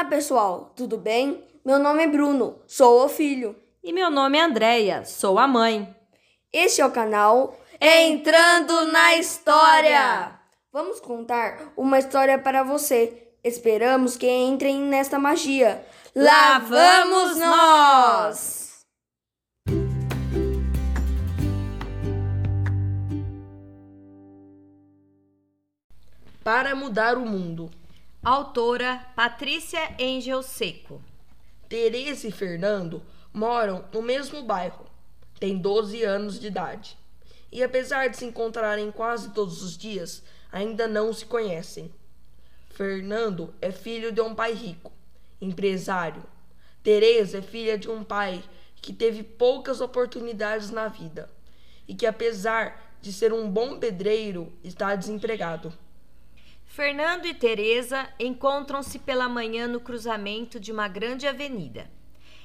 Olá, pessoal, tudo bem? Meu nome é Bruno, sou o filho. E meu nome é Andreia, sou a mãe. Este é o canal Entrando na História. Vamos contar uma história para você. Esperamos que entrem nesta magia. Lá vamos nós! Para mudar o mundo. Autora Patrícia Angel Seco. Tereza e Fernando moram no mesmo bairro. Têm 12 anos de idade. E apesar de se encontrarem quase todos os dias, ainda não se conhecem. Fernando é filho de um pai rico, empresário. Teresa é filha de um pai que teve poucas oportunidades na vida e que apesar de ser um bom pedreiro, está desempregado. Fernando e Teresa encontram-se pela manhã no cruzamento de uma grande avenida.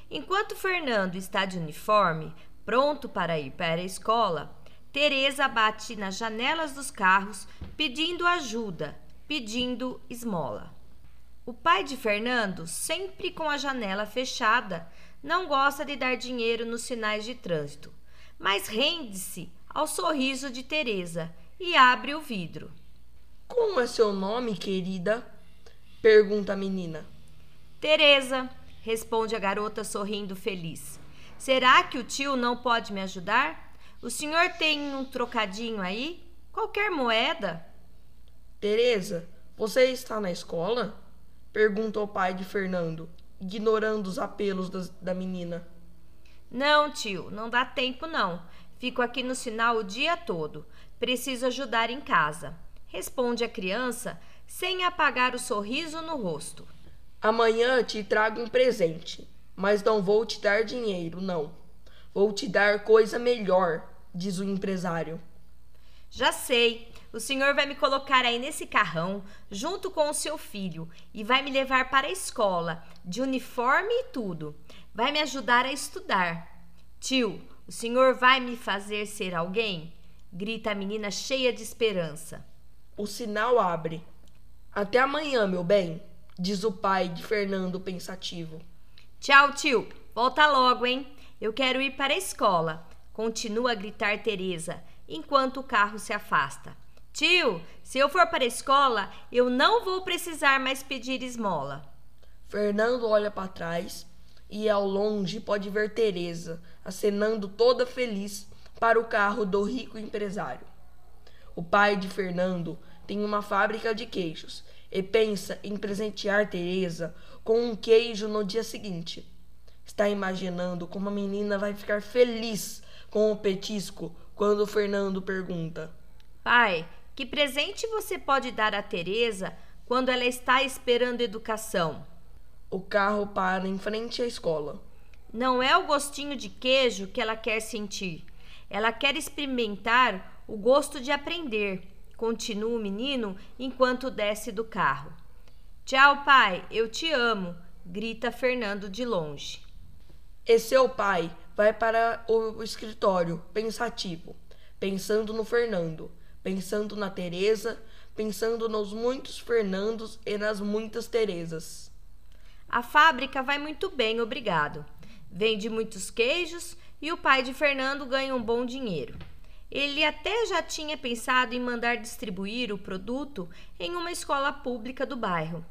Enquanto Fernando está de uniforme, pronto para ir para a escola, Teresa bate nas janelas dos carros pedindo ajuda, pedindo esmola. O pai de Fernando, sempre com a janela fechada, não gosta de dar dinheiro nos sinais de trânsito, mas rende-se ao sorriso de Teresa e abre o vidro. Como é seu nome, querida? pergunta a menina. Teresa, responde a garota sorrindo feliz. Será que o tio não pode me ajudar? O senhor tem um trocadinho aí? Qualquer moeda? Teresa, você está na escola? pergunta o pai de Fernando, ignorando os apelos das, da menina. Não, tio, não dá tempo não. Fico aqui no sinal o dia todo. Preciso ajudar em casa responde a criança sem apagar o sorriso no rosto. Amanhã te trago um presente, mas não vou te dar dinheiro, não. Vou te dar coisa melhor, diz o empresário. Já sei. O senhor vai me colocar aí nesse carrão, junto com o seu filho, e vai me levar para a escola, de uniforme e tudo. Vai me ajudar a estudar. Tio, o senhor vai me fazer ser alguém? grita a menina cheia de esperança. O sinal abre. Até amanhã, meu bem, diz o pai de Fernando pensativo. Tchau, tio. Volta logo, hein? Eu quero ir para a escola. Continua a gritar Teresa, enquanto o carro se afasta. Tio, se eu for para a escola, eu não vou precisar mais pedir esmola. Fernando olha para trás e ao longe pode ver Teresa acenando toda feliz para o carro do rico empresário. O pai de Fernando tem uma fábrica de queijos e pensa em presentear Teresa com um queijo no dia seguinte. Está imaginando como a menina vai ficar feliz com o petisco quando Fernando pergunta: Pai, que presente você pode dar a Teresa quando ela está esperando educação? O carro para em frente à escola. Não é o gostinho de queijo que ela quer sentir. Ela quer experimentar o gosto de aprender, continua o menino enquanto desce do carro. Tchau, pai, eu te amo, grita Fernando de longe. E seu pai vai para o escritório, pensativo, pensando no Fernando, pensando na Teresa, pensando nos muitos Fernandos e nas muitas Teresas. A fábrica vai muito bem, obrigado. Vende muitos queijos e o pai de Fernando ganha um bom dinheiro. Ele até já tinha pensado em mandar distribuir o produto em uma escola pública do bairro.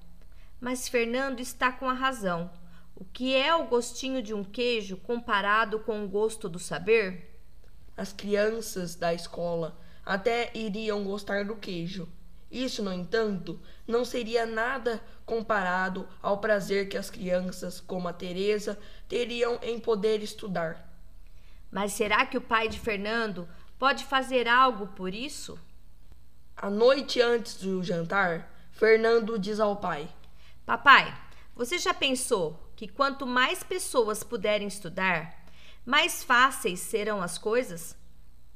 Mas Fernando está com a razão. O que é o gostinho de um queijo comparado com o gosto do saber? As crianças da escola até iriam gostar do queijo. Isso, no entanto, não seria nada comparado ao prazer que as crianças, como a Teresa, teriam em poder estudar. Mas será que o pai de Fernando Pode fazer algo por isso? À noite antes do jantar, Fernando diz ao pai: Papai, você já pensou que quanto mais pessoas puderem estudar, mais fáceis serão as coisas?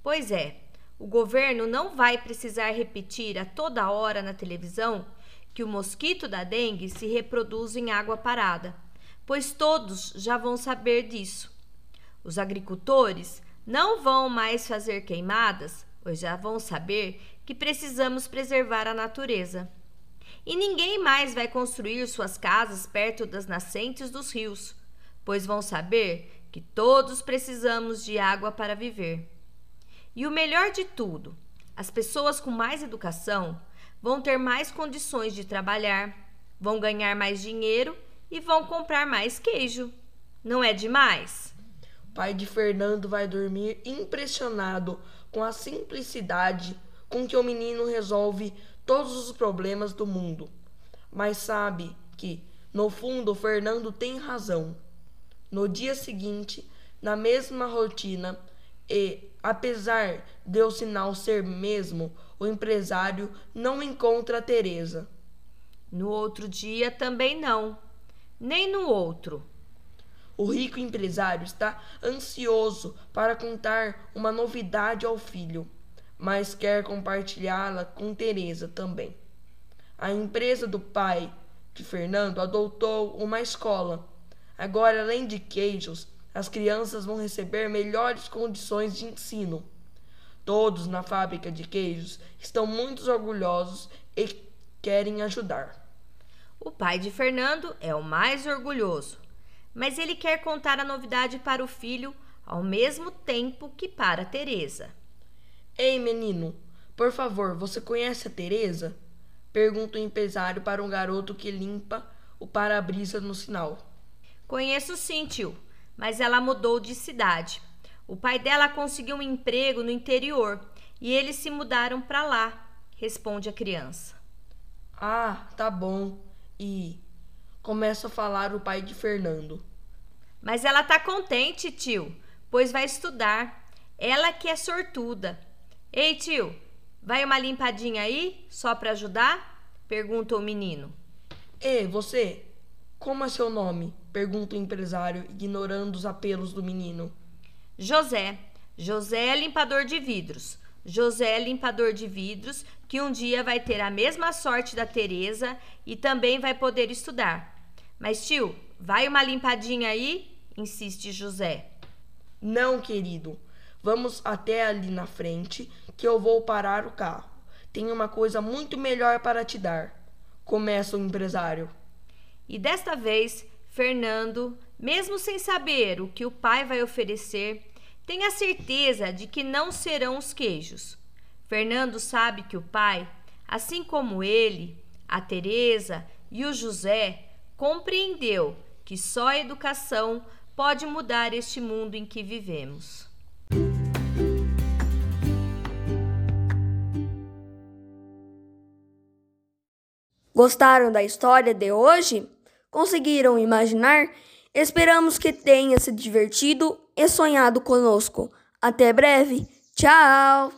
Pois é, o governo não vai precisar repetir a toda hora na televisão que o mosquito da dengue se reproduz em água parada, pois todos já vão saber disso. Os agricultores não vão mais fazer queimadas, pois já vão saber que precisamos preservar a natureza. E ninguém mais vai construir suas casas perto das nascentes dos rios, pois vão saber que todos precisamos de água para viver. E o melhor de tudo, as pessoas com mais educação vão ter mais condições de trabalhar, vão ganhar mais dinheiro e vão comprar mais queijo. Não é demais? Pai de Fernando vai dormir impressionado com a simplicidade com que o menino resolve todos os problemas do mundo. Mas sabe que, no fundo, Fernando tem razão. No dia seguinte, na mesma rotina, e, apesar de o sinal ser mesmo, o empresário não encontra Teresa. No outro dia também não, nem no outro. O rico empresário está ansioso para contar uma novidade ao filho, mas quer compartilhá-la com Teresa também. A empresa do pai de Fernando adotou uma escola. Agora, além de queijos, as crianças vão receber melhores condições de ensino. Todos na fábrica de queijos estão muito orgulhosos e querem ajudar. O pai de Fernando é o mais orgulhoso mas ele quer contar a novidade para o filho ao mesmo tempo que para Teresa. Ei, menino, por favor, você conhece a Teresa? Pergunta o empresário para um garoto que limpa o para-brisa no sinal. Conheço sim, tio, mas ela mudou de cidade. O pai dela conseguiu um emprego no interior e eles se mudaram para lá, responde a criança. Ah, tá bom. E começa a falar o pai de Fernando. Mas ela tá contente, tio, pois vai estudar. Ela que é sortuda. Ei, tio, vai uma limpadinha aí, só para ajudar? Pergunta o menino. Ei, você, como é seu nome? Pergunta o empresário, ignorando os apelos do menino. José. José é limpador de vidros. José é limpador de vidros, que um dia vai ter a mesma sorte da Teresa e também vai poder estudar. Mas, tio, vai uma limpadinha aí? insiste José. Não, querido. Vamos até ali na frente que eu vou parar o carro. Tenho uma coisa muito melhor para te dar. Começa o empresário. E desta vez, Fernando, mesmo sem saber o que o pai vai oferecer, tem a certeza de que não serão os queijos. Fernando sabe que o pai, assim como ele, a Teresa e o José, compreendeu que só a educação pode mudar este mundo em que vivemos. Gostaram da história de hoje? Conseguiram imaginar? Esperamos que tenha se divertido e sonhado conosco. Até breve. Tchau!